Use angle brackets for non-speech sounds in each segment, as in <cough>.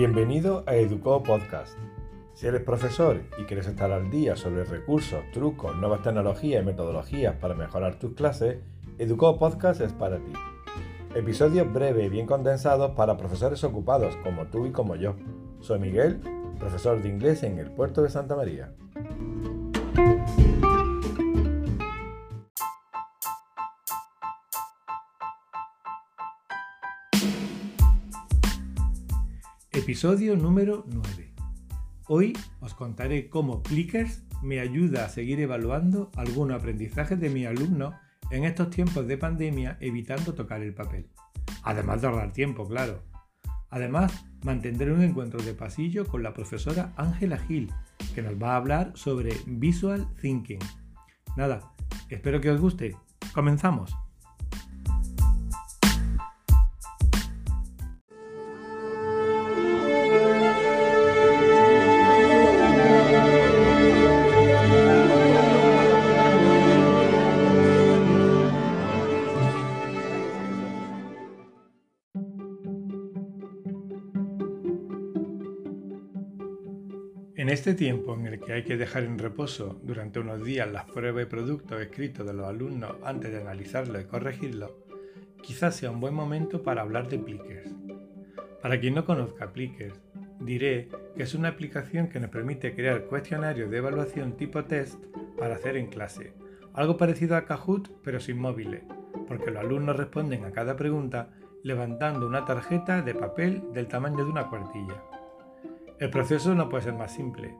Bienvenido a Educo Podcast. Si eres profesor y quieres estar al día sobre recursos, trucos, nuevas tecnologías y metodologías para mejorar tus clases, Educo Podcast es para ti. Episodios breves y bien condensados para profesores ocupados como tú y como yo. Soy Miguel, profesor de inglés en el puerto de Santa María. Episodio número 9. Hoy os contaré cómo Plickers me ayuda a seguir evaluando algunos aprendizajes de mis alumnos en estos tiempos de pandemia evitando tocar el papel. Además de ahorrar tiempo, claro. Además, mantendré un encuentro de pasillo con la profesora Ángela Gil, que nos va a hablar sobre Visual Thinking. Nada, espero que os guste. Comenzamos. Este tiempo en el que hay que dejar en reposo durante unos días las pruebas y productos escritos de los alumnos antes de analizarlos y corregirlos, quizás sea un buen momento para hablar de Plickers. Para quien no conozca Plickers, diré que es una aplicación que nos permite crear cuestionarios de evaluación tipo test para hacer en clase, algo parecido a Kahoot pero sin móviles, porque los alumnos responden a cada pregunta levantando una tarjeta de papel del tamaño de una cuartilla. El proceso no puede ser más simple.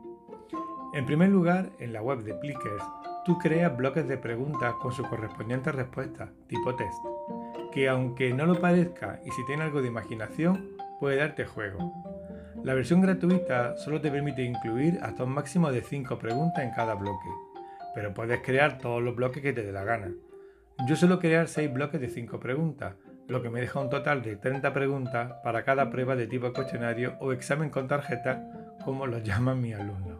En primer lugar, en la web de Plickers, tú creas bloques de preguntas con su correspondiente respuesta, tipo test, que aunque no lo parezca y si tiene algo de imaginación, puede darte juego. La versión gratuita solo te permite incluir hasta un máximo de 5 preguntas en cada bloque, pero puedes crear todos los bloques que te dé la gana. Yo suelo crear 6 bloques de 5 preguntas, lo que me deja un total de 30 preguntas para cada prueba de tipo cuestionario o examen con tarjeta, como lo llaman mis alumnos.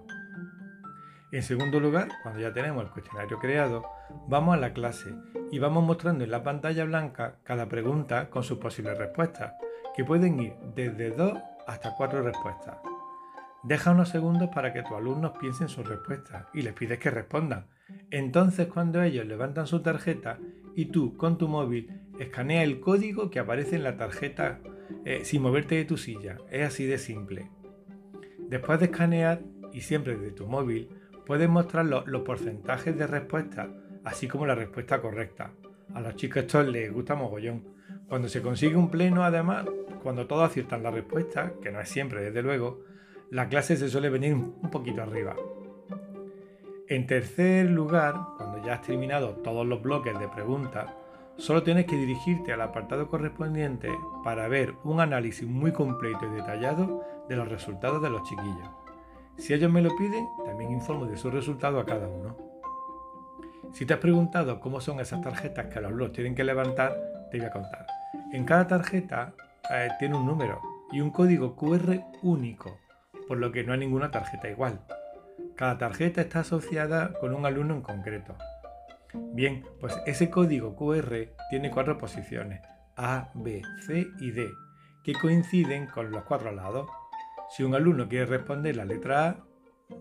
En segundo lugar, cuando ya tenemos el cuestionario creado, vamos a la clase y vamos mostrando en la pantalla blanca cada pregunta con sus posibles respuestas, que pueden ir desde 2 hasta 4 respuestas. Deja unos segundos para que tus alumnos piensen sus respuestas y les pides que respondan. Entonces cuando ellos levantan su tarjeta y tú con tu móvil escanea el código que aparece en la tarjeta eh, sin moverte de tu silla. Es así de simple. Después de escanear, y siempre desde tu móvil, puedes mostrar los, porcentajes de respuesta, así como la respuesta correcta. A los chicos esto les gusta mogollón. Cuando se consigue un pleno, además, cuando todos aciertan la respuesta, que no es siempre, desde luego, la clase se suele venir un poquito arriba. En tercer lugar, cuando ya has terminado todos los bloques de preguntas, Solo tienes que dirigirte al apartado correspondiente para ver un análisis muy completo y detallado de los resultados de los chiquillos. Si ellos me lo piden, también informo de sus resultados a cada uno. Si te has preguntado cómo son esas tarjetas que los blogs tienen que levantar, te voy a contar. En cada tarjeta eh, tiene un número y un código QR único, por lo que no hay ninguna tarjeta igual. Cada tarjeta está asociada con un alumno en concreto. Bien, pues ese código QR tiene cuatro posiciones, A, B, C y D, que coinciden con los cuatro lados. Si un alumno quiere responder la letra A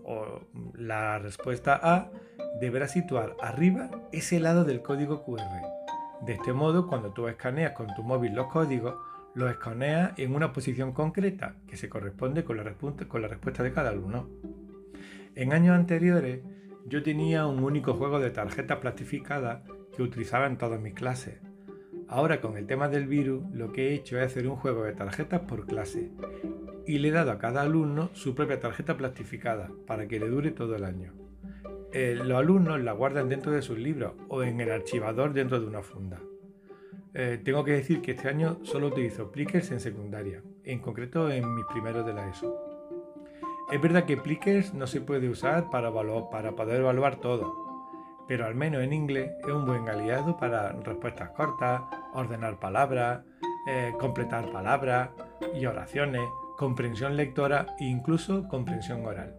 o la respuesta A, deberá situar arriba ese lado del código QR. De este modo, cuando tú escaneas con tu móvil los códigos, los escaneas en una posición concreta que se corresponde con la, con la respuesta de cada alumno. En años anteriores, yo tenía un único juego de tarjetas plastificadas que utilizaba en todas mis clases. Ahora con el tema del virus lo que he hecho es hacer un juego de tarjetas por clase y le he dado a cada alumno su propia tarjeta plastificada para que le dure todo el año. Eh, los alumnos la guardan dentro de sus libros o en el archivador dentro de una funda. Eh, tengo que decir que este año solo utilizo Plickers en secundaria, en concreto en mis primeros de la ESO. Es verdad que Plickers no se puede usar para, poder evaluar todo, pero al menos en inglés es un buen aliado para respuestas cortas, ordenar palabras, eh, completar palabras y oraciones, comprensión lectora e incluso comprensión oral.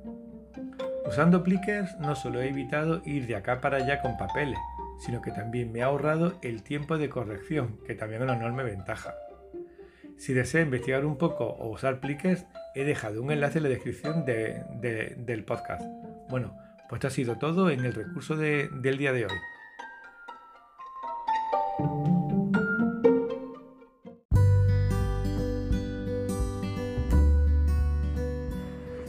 Usando Plickers no solo he evitado ir de acá para allá con papeles, sino que también me ha ahorrado el tiempo de corrección, que también es una enorme ventaja. Si desea investigar un poco o usar Plickers, he dejado un enlace en la descripción del podcast. Bueno, pues esto ha sido todo en el recurso del día de hoy.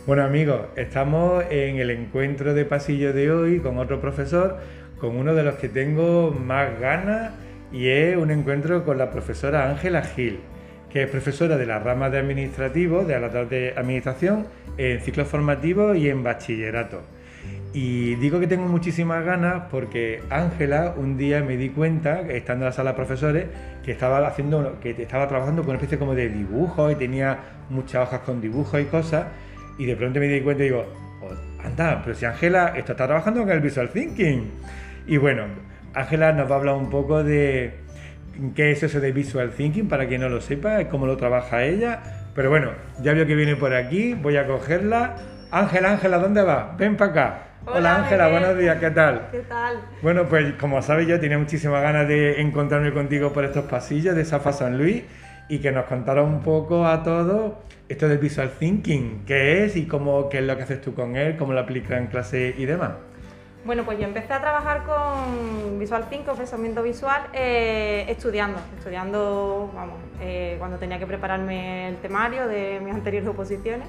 Bueno amigos, estamos en el encuentro de pasillo de hoy con otro profesor, con uno de los que tengo más ganas y es un encuentro con la profesora Ángela Gil, que es profesora de la rama de administrativo, de la de administración, en ciclos formativos y en bachillerato. Y digo que tengo muchísimas ganas porque Ángela un día me di cuenta, estando en la sala de profesores, que estaba haciendo, que estaba trabajando con una especie como de dibujo y tenía muchas hojas con dibujos y cosas y de pronto me di cuenta y digo, oh, anda, pero si Ángela está trabajando con el Visual Thinking. Y bueno, Ángela nos va a hablar un poco de qué es eso de Visual Thinking, para quien no lo sepa, cómo lo trabaja ella. Pero bueno, ya veo que viene por aquí, voy a cogerla. Ángela, Ángela, ¿dónde va? Ven para acá. Hola Ángela, buenos días, ¿qué tal? ¿Qué tal? Bueno, pues como sabes yo tenía muchísimas ganas de encontrarme contigo por estos pasillos de Safa San Luis y que nos contara un poco a todos esto del visual thinking, qué es y cómo, qué es lo que haces tú con él, cómo lo aplicas en clase y demás. Bueno, pues yo empecé a trabajar con Visual Thinking, pensamiento visual, eh, estudiando, estudiando, vamos, eh, cuando tenía que prepararme el temario de mis anteriores oposiciones.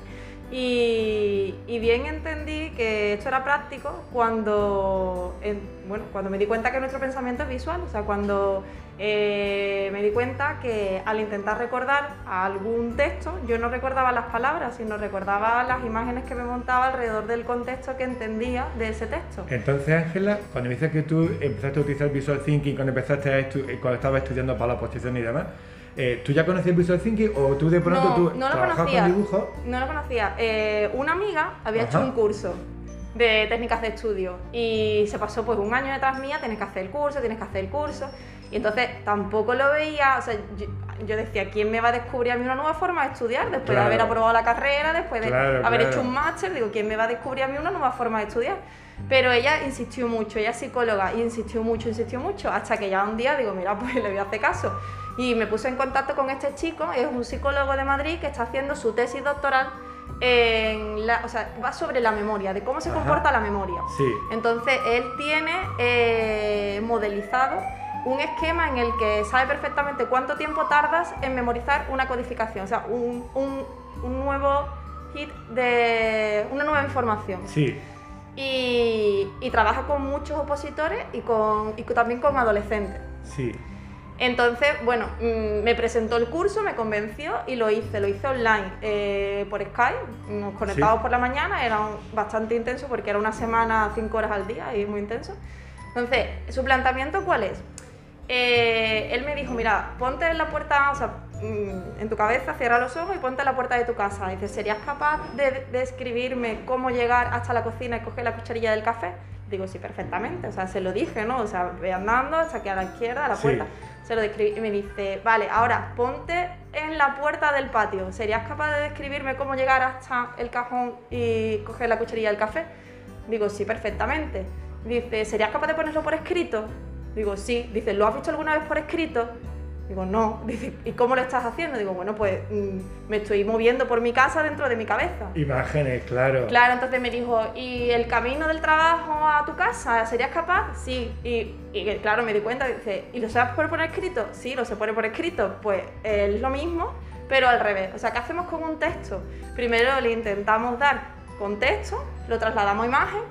Y, bien entendí que esto era práctico cuando, bueno, cuando me di cuenta que nuestro pensamiento es visual, o sea, cuando eh, me di cuenta que al intentar recordar algún texto, yo no recordaba las palabras, sino recordaba las imágenes que me montaba alrededor del contexto que entendía de ese texto. Entonces, Ángela, cuando me dices que tú empezaste a utilizar Visual Thinking cuando empezaste a cuando estabas estudiando para la oposición y demás, eh, ¿Tú ya conocías Visual Thinking o tú de pronto no, tú no lo conocía, con dibujo? No lo conocía. Eh, una amiga había hecho un curso de técnicas de estudio y se pasó pues un año detrás mía, tienes que hacer el curso, tienes que hacer el curso. Y entonces tampoco lo veía, o sea, yo, decía, ¿quién me va a descubrir a mí una nueva forma de estudiar? Después de haber aprobado la carrera, después de haber hecho un máster, digo, ¿quién me va a descubrir a mí una nueva forma de estudiar? Pero ella insistió mucho, ella es psicóloga, y insistió mucho, insistió mucho, hasta que ya un día digo, mira, pues le voy a hacer caso. Y me puse en contacto con este chico, es un psicólogo de Madrid que está haciendo su tesis doctoral en la, o sea, va sobre la memoria, de cómo se comporta la memoria. Sí. Entonces, él tiene eh, modelizado un esquema en el que sabe perfectamente cuánto tiempo tardas en memorizar una codificación, o sea, un, un, nuevo hit de una nueva información. Sí. Y, y trabaja con muchos opositores y, con, y también con adolescentes. Sí. Entonces, bueno, mm, me presentó el curso, me convenció y lo hice, lo hice online eh, por Skype, nos conectamos por la mañana, era bastante intenso porque era una semana, cinco horas al día y muy intenso. Entonces, ¿su planteamiento cuál es? Eh, él me dijo, mira, ponte en la puerta, o sea, mm, en tu cabeza, cierra los ojos y ponte en la puerta de tu casa. Dice, ¿serías capaz de describirme cómo llegar hasta la cocina y coger la cucharilla del café? Digo, sí, perfectamente, o sea, se lo dije, ¿no? O sea, ve andando hasta que a la izquierda, a la puerta se lo describí y me dice, vale, ahora ponte en la puerta del patio. ¿Serías capaz de describirme cómo llegar hasta el cajón y coger la cucharilla del café? Digo, sí, perfectamente. Dice, ¿serías capaz de ponerlo por escrito? Digo, sí. Dice, ¿lo has visto alguna vez por escrito? Digo, no. Dice, ¿y cómo lo estás haciendo? Digo, bueno, pues mm, me estoy moviendo por mi casa dentro de mi cabeza. Imágenes, claro. Claro, entonces me dijo, ¿y el camino del trabajo a tu casa, serías capaz? Sí. Y, y claro, me di cuenta, dice, ¿y lo sabes por poner escrito? Sí, lo se pone por escrito. Pues es lo mismo, pero al revés. O sea, ¿qué hacemos con un texto? Primero le intentamos dar contexto, lo trasladamos a imagen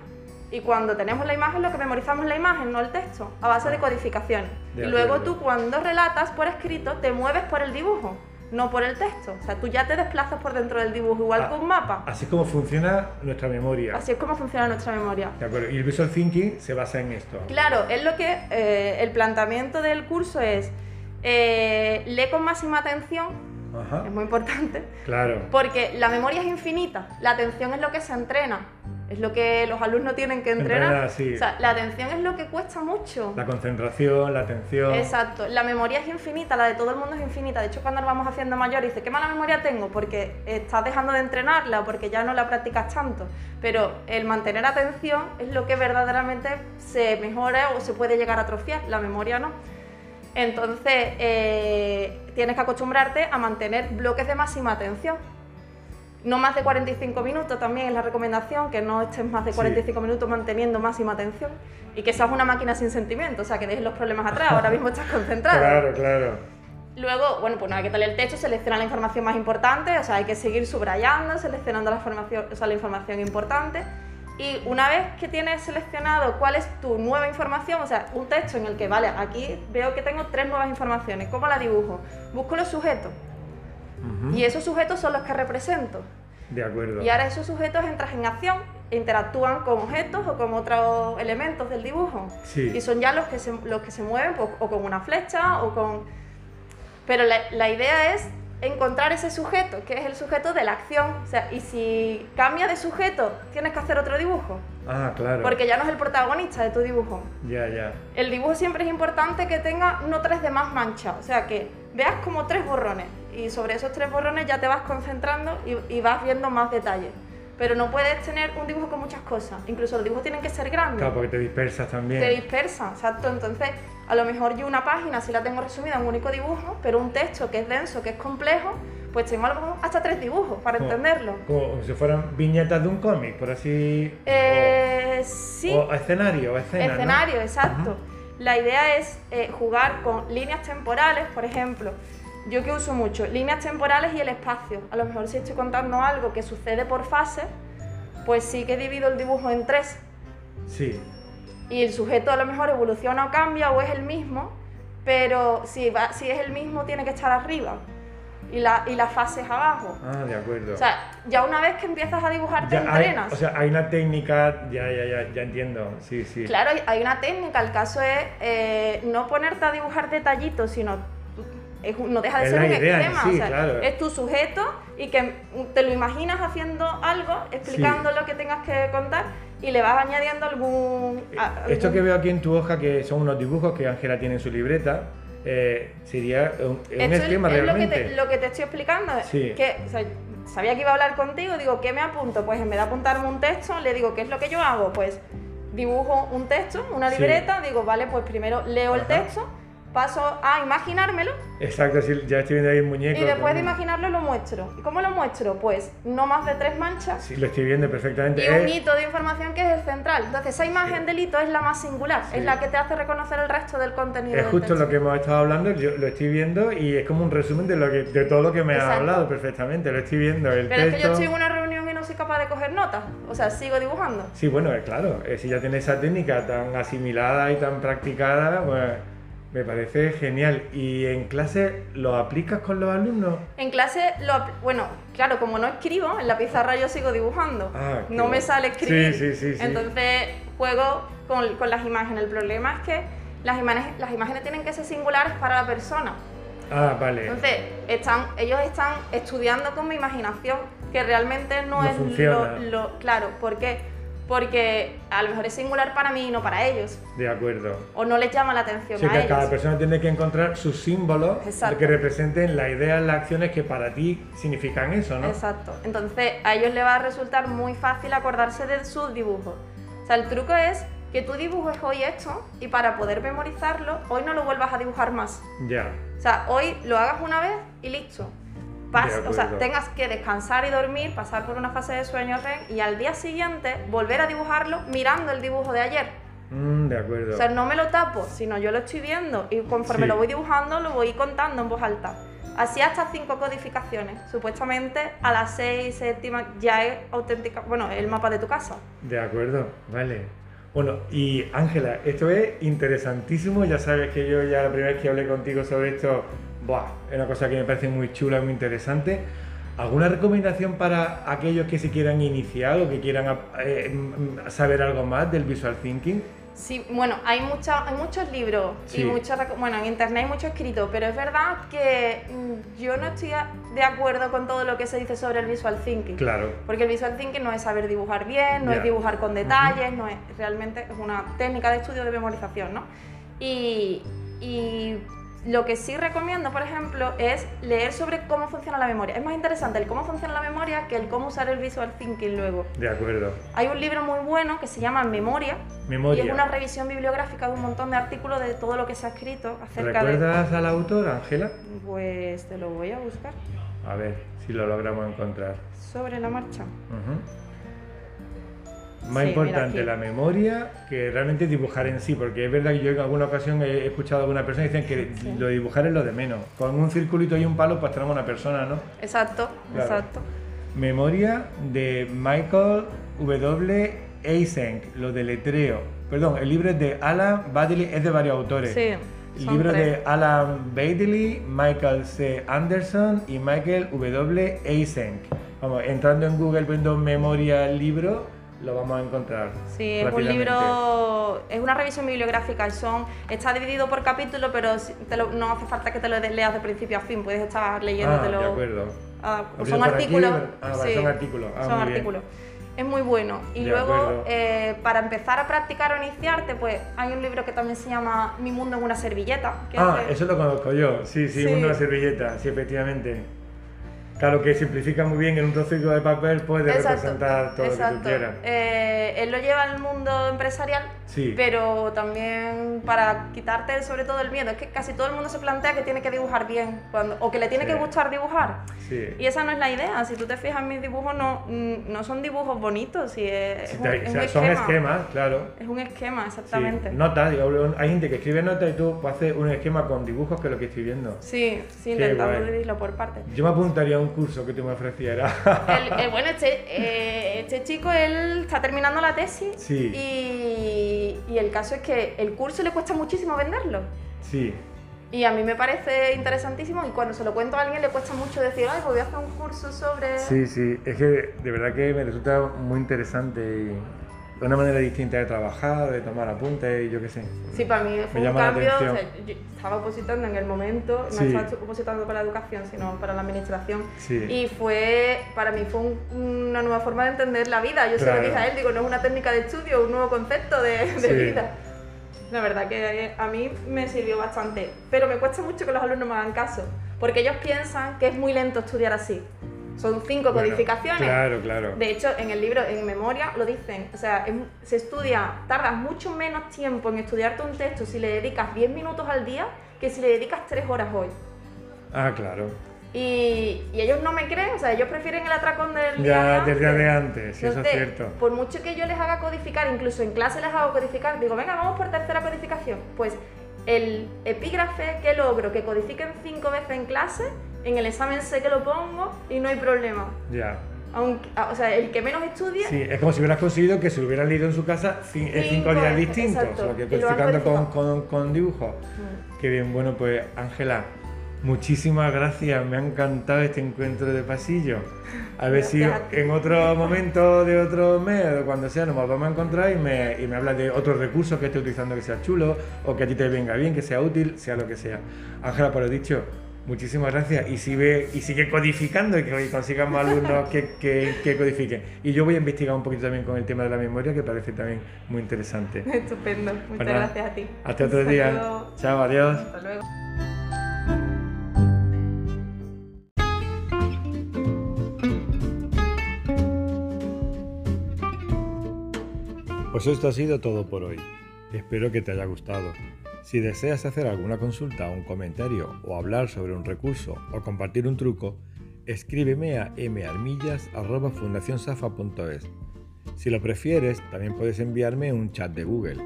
y cuando tenemos la imagen, lo que memorizamos es la imagen, no el texto, a base de codificación. y luego tú cuando relatas por escrito, te mueves por el dibujo, no por el texto. O sea, tú ya te desplazas por dentro del dibujo, igual que un mapa. Así es como funciona nuestra memoria. Así es como funciona nuestra memoria. De acuerdo. Y el visual thinking se basa en esto. Claro, es lo que eh, el planteamiento del curso es eh, lee con máxima atención. Ajá. Es muy importante. Claro. Porque la memoria es infinita, la atención es lo que se entrena. Es lo que los alumnos tienen que entrenar. sí. O sea, la atención es lo que cuesta mucho. La concentración, la atención. Exacto. La memoria es infinita, la de todo el mundo es infinita. De hecho, cuando nos vamos haciendo mayor, dice, ¿qué mala memoria tengo? Porque estás dejando de entrenarla, porque ya no la practicas tanto. Pero el mantener atención es lo que verdaderamente se mejora o se puede llegar a atrofiar. La memoria no. Entonces, eh, tienes que acostumbrarte a mantener bloques de máxima atención. No más de 45 minutos también es la recomendación, que no estés más de 45 minutos manteniendo máxima atención y que seas una máquina sin sentimiento, o sea, que dejes los problemas atrás, ahora mismo estás concentrado. Claro, claro. Luego, bueno, pues nada, que tal el texto, selecciona la información más importante, o sea, hay que seguir subrayando, seleccionando la información, o sea, la información importante. Y una vez que tienes seleccionado cuál es tu nueva información, o sea, un texto en el que, vale, aquí veo que tengo tres nuevas informaciones, ¿cómo la dibujo? Busco los sujetos. Y esos sujetos son los que represento. De acuerdo. Y ahora esos sujetos entran en acción, interactúan con objetos o con otros elementos del dibujo. Sí. Y son ya los que se, los que se mueven pues, o con una flecha o con... Pero la, la idea es encontrar ese sujeto, que es el sujeto de la acción. O sea, y si cambia de sujeto, tienes que hacer otro dibujo. Ah, claro. Porque ya no es el protagonista de tu dibujo. Ya, ya. El dibujo siempre es importante que tenga no tres de más manchas, o sea, que veas como tres borrones y sobre esos tres borrones ya te vas concentrando y, y vas viendo más detalles. Pero no puedes tener un dibujo con muchas cosas, incluso los dibujos tienen que ser grandes. Claro, porque te dispersas también. Te dispersa, exacto. Entonces, a lo mejor yo una página sí la tengo resumida en un único dibujo, pero un texto que es denso, que es complejo, pues tengo a lo mejor hasta tres dibujos para Como- entenderlo. Como si fueran viñetas de un cómic, por así. Eh, o, sí, o escenario, escena. ¿no? escenario, exacto. La idea es eh, jugar con líneas temporales, por ejemplo. Yo que uso mucho, líneas temporales y el espacio. A lo mejor si estoy contando algo que sucede por fase, pues sí que divido el dibujo en tres. Sí. y el sujeto a lo mejor evoluciona o cambia o es el mismo, pero si, va, si es el mismo tiene que estar arriba y la, y la fase es abajo. Ah, de acuerdo. O sea, ya una vez que empiezas a dibujar te Ya hay, entrenas. o sea, hay una técnica, ya, ya, ya, ya entiendo. Sí, sí. Claro, hay- una técnica, el caso es eh, no ponerte a dibujar detallitos, sino es no deja de Es ser un idea esquema, sí, o sea, claro. es tu sujeto y que te lo imaginas haciendo algo, explicando lo que tengas que contar y le vas añadiendo algún... a- Esto que veo aquí en tu hoja, que son unos dibujos que Ángela tiene en su libreta, eh, sería un, un Esto es- esquema es lo que, realmente. te, lo que te estoy explicando. Sí. Que, o sea, sabía que iba a hablar contigo, digo, ¿qué me apunto? Pues en vez de apuntarme un texto, le digo, ¿qué es lo que yo hago? Pues dibujo un texto, una Sí. libreta, digo, vale, pues primero leo el texto, paso a imaginármelo Exacto, sí, ya estoy viendo ahí un muñeco. y después de con- imaginarlo lo muestro. ¿Y cómo lo muestro? Pues no más de tres manchas. Sí, lo estoy viendo perfectamente. Y un hito de información que es el central. Entonces, esa imagen del hito es la más singular, Sí. es la que te hace reconocer el resto del contenido. es del justo texto. lo que hemos estado hablando, yo lo estoy viendo y es como un resumen de, lo que, de todo lo que me has hablado perfectamente. Lo estoy viendo, el Pero es que yo texto. estoy en una reunión y no soy capaz de coger notas. O sea, sigo dibujando. Sí, bueno, claro, eh, si ya tienes esa técnica tan asimilada y tan practicada, pues me parece genial. ¿Y en clase lo aplicas con los alumnos? En clase, lo, bueno, claro, como no escribo, en la pizarra yo sigo dibujando. Ah, no me sale escribir. Sí, sí, sí. Entonces juego con, con las imágenes. El problema es que las imágenes, las imágenes tienen que ser singulares para la persona. Ah, vale. Entonces, están, ellos están estudiando con mi imaginación, que realmente no, No es funciona. lo, lo- Claro, ¿por qué? Porque a lo mejor es singular para mí y no para ellos. De acuerdo. O no les llama la atención Sí, a que ellos. cada persona tiene que encontrar sus símbolos que representen las ideas, las acciones que para ti significan eso, ¿no? Exacto. Entonces a ellos les va a resultar muy fácil acordarse de sus dibujos. O sea, el truco es que tú dibujes hoy esto y para poder memorizarlo, hoy no lo vuelvas a dibujar más. Ya. O sea, hoy lo hagas una vez y listo. Pas- o sea, tengas que descansar y dormir, pasar por una fase de sueño REM y al día siguiente volver a dibujarlo mirando el dibujo de ayer. Mm, de acuerdo. O sea, no me lo tapo, sino yo lo estoy viendo y conforme Sí. lo voy dibujando lo voy contando en voz alta. Así hasta cinco codificaciones. Supuestamente a las seis, séptima ya es auténtica, bueno, el mapa de tu casa. De acuerdo, vale. Bueno, y Ángela, esto es interesantísimo. Ya sabes que yo ya la primera vez que hablé contigo sobre esto, buah, es una cosa que me parece muy chula, muy interesante. ¿Alguna recomendación para aquellos que se quieran iniciar o que quieran eh, mm, saber algo más del visual thinking? Sí, bueno, hay, mucha, hay muchos libros Sí. y muchas, reco- bueno, en internet hay mucho escrito, pero es verdad que mm, yo no estoy de acuerdo con todo lo que se dice sobre el visual thinking. Claro. Porque el visual thinking no es saber dibujar bien, no Ya. es dibujar con detalles, no es realmente es una técnica de estudio de memorización, ¿no? Y, y Lo que sí recomiendo, por ejemplo, es leer sobre cómo funciona la memoria. Es más interesante el cómo funciona la memoria que el cómo usar el visual thinking luego. De acuerdo. Hay un libro muy bueno que se llama Memoria, Memoria. y es una revisión bibliográfica de un montón de artículos de todo lo que se ha escrito acerca de... ¿Recuerdas al autor, Ángela? Pues te lo voy a buscar. A ver si lo logramos encontrar. Sobre la marcha. Ujú. Más Sí, importante la memoria que realmente dibujar en sí, porque es verdad que yo en alguna ocasión he escuchado a alguna persona que dicen que <laughs> Sí. lo de dibujar es lo de menos. Con un circulito y un palo pues tenemos una persona, ¿no? Exacto, Claro. exacto. Memoria de Michael W. Eysenck, lo de letreo. Perdón, el libro es de Alan Baddeley, es de varios autores. Sí. Libro de Alan Baddeley, Michael C. Anderson y Michael W. Eysenck. Vamos, entrando en Google poniendo memoria libro, lo vamos a encontrar. Sí, es un libro, es una revisión bibliográfica y son, está dividido por capítulos, pero te lo- no hace falta que te lo leas de principio a fin, puedes estar Ah, leyéndotelo. de acuerdo. Ah, Abriendo son artículos. ah, sí, son artículos. Ah, son artículos. Es muy bueno. Y De luego, eh, para empezar a practicar o iniciarte, pues hay un libro que también se llama Mi mundo en una servilleta. que Ah, es de- eso lo conozco yo. Sí, sí, Sí. una servilleta, sí, efectivamente. Claro que simplifica muy bien en un trocito de papel, puede Exacto, representar todo lo que exacto. tú quieras. Eh, él lo lleva al mundo empresarial, Sí. pero también para quitarte sobre todo el miedo. Es que casi todo el mundo se plantea que tiene que dibujar bien cuando, o que le tiene Sí. que gustar dibujar. Sí. Y esa no es la idea. Si tú te fijas, mis dibujos no, mm, no son dibujos bonitos. si es, Sí, es un, es o un son esquema. esquemas, claro. Es un esquema, Sí. exactamente. Notas, digo, hay gente que escribe notas y tú pues, haces un esquema con dibujos que es lo que estoy viendo. Sí, sí, intentando dividirlo por partes. Yo me apuntaría a un curso que tú me ofrecieras. El- el- bueno, este, eh, este chico, él está terminando la tesis Sí. y, y el caso es que el curso le cuesta muchísimo venderlo. sí, Y a mí me parece interesantísimo y cuando se lo cuento a alguien le cuesta mucho decir, ay, pues voy a hacer un curso sobre... sí, sí. Es que de verdad que me resulta muy interesante y una manera distinta de trabajar, de tomar apuntes y yo qué sé. Sí, para mí fue un llama la cambio. o sea, yo estaba opositando en el momento, no Sí. estaba opositando para la educación, sino para la administración. Sí. Y fue, para mí fue un- una nueva forma de entender la vida. Yo se Claro. lo dije a él, digo, no es una técnica de estudio, un nuevo concepto de, de Sí. vida. La verdad que a mí me sirvió bastante, pero me cuesta mucho que los alumnos me hagan caso, porque ellos piensan que es muy lento estudiar así. Son cinco Bueno, codificaciones. Claro, claro. De hecho, en el libro, en memoria, lo dicen. O sea, es- se estudia, tardas mucho menos tiempo en estudiarte un texto si le dedicas 10 minutos al día que si le dedicas 3 horas hoy. Ah, claro. Y, y ellos no me creen, o sea, ellos prefieren el atracón del día Ya de del día antes. de antes, sí, eso es Entonces, cierto. Por mucho que yo les haga codificar, incluso en clase les hago codificar, digo, venga, vamos por tercera codificación. Pues el epígrafe que logro que codifiquen cinco veces en clase, en el examen sé que lo pongo y no hay problema. Ya. Aunque, o sea, el que menos estudie, Sí, es como si hubieras conseguido que se lo hubieran leído en su casa en cinco Cinco días distintos, exacto, solo que codificando con, con, con dibujos. Mm. Qué bien, bueno, pues Ángela, muchísimas gracias, me ha encantado este encuentro de pasillo. A ver si en otro momento de otro mes o cuando sea nos vamos a encontrar y me, y me hablas de otros recursos que esté utilizando que sea chulo o que a ti te venga bien, que sea útil, sea lo que sea. Ángela, por lo dicho, muchísimas gracias y sigue, y sigue codificando y que consigamos alumnos que, que, que codifiquen. Y yo voy a investigar un poquito también con el tema de la memoria que parece también muy interesante. Estupendo, muchas Bueno, gracias a ti. Hasta otro día. Chao, adiós. Hasta luego. Pues esto ha sido todo por hoy. Espero que te haya gustado. Si deseas hacer alguna consulta, un comentario o hablar sobre un recurso o compartir un truco, escríbeme a marmillas.fundacionsafa.es. Si lo prefieres, también puedes enviarme un chat de Google.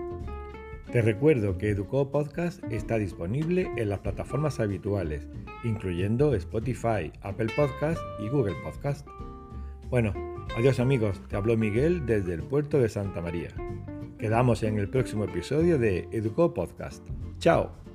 Te recuerdo que Educo Podcast está disponible en las plataformas habituales, incluyendo Spotify, Apple Podcast y Google Podcast. Bueno, adiós amigos, te habló Miguel desde el puerto de Santa María. Quedamos en el próximo episodio de Educo Podcast. ¡Chao!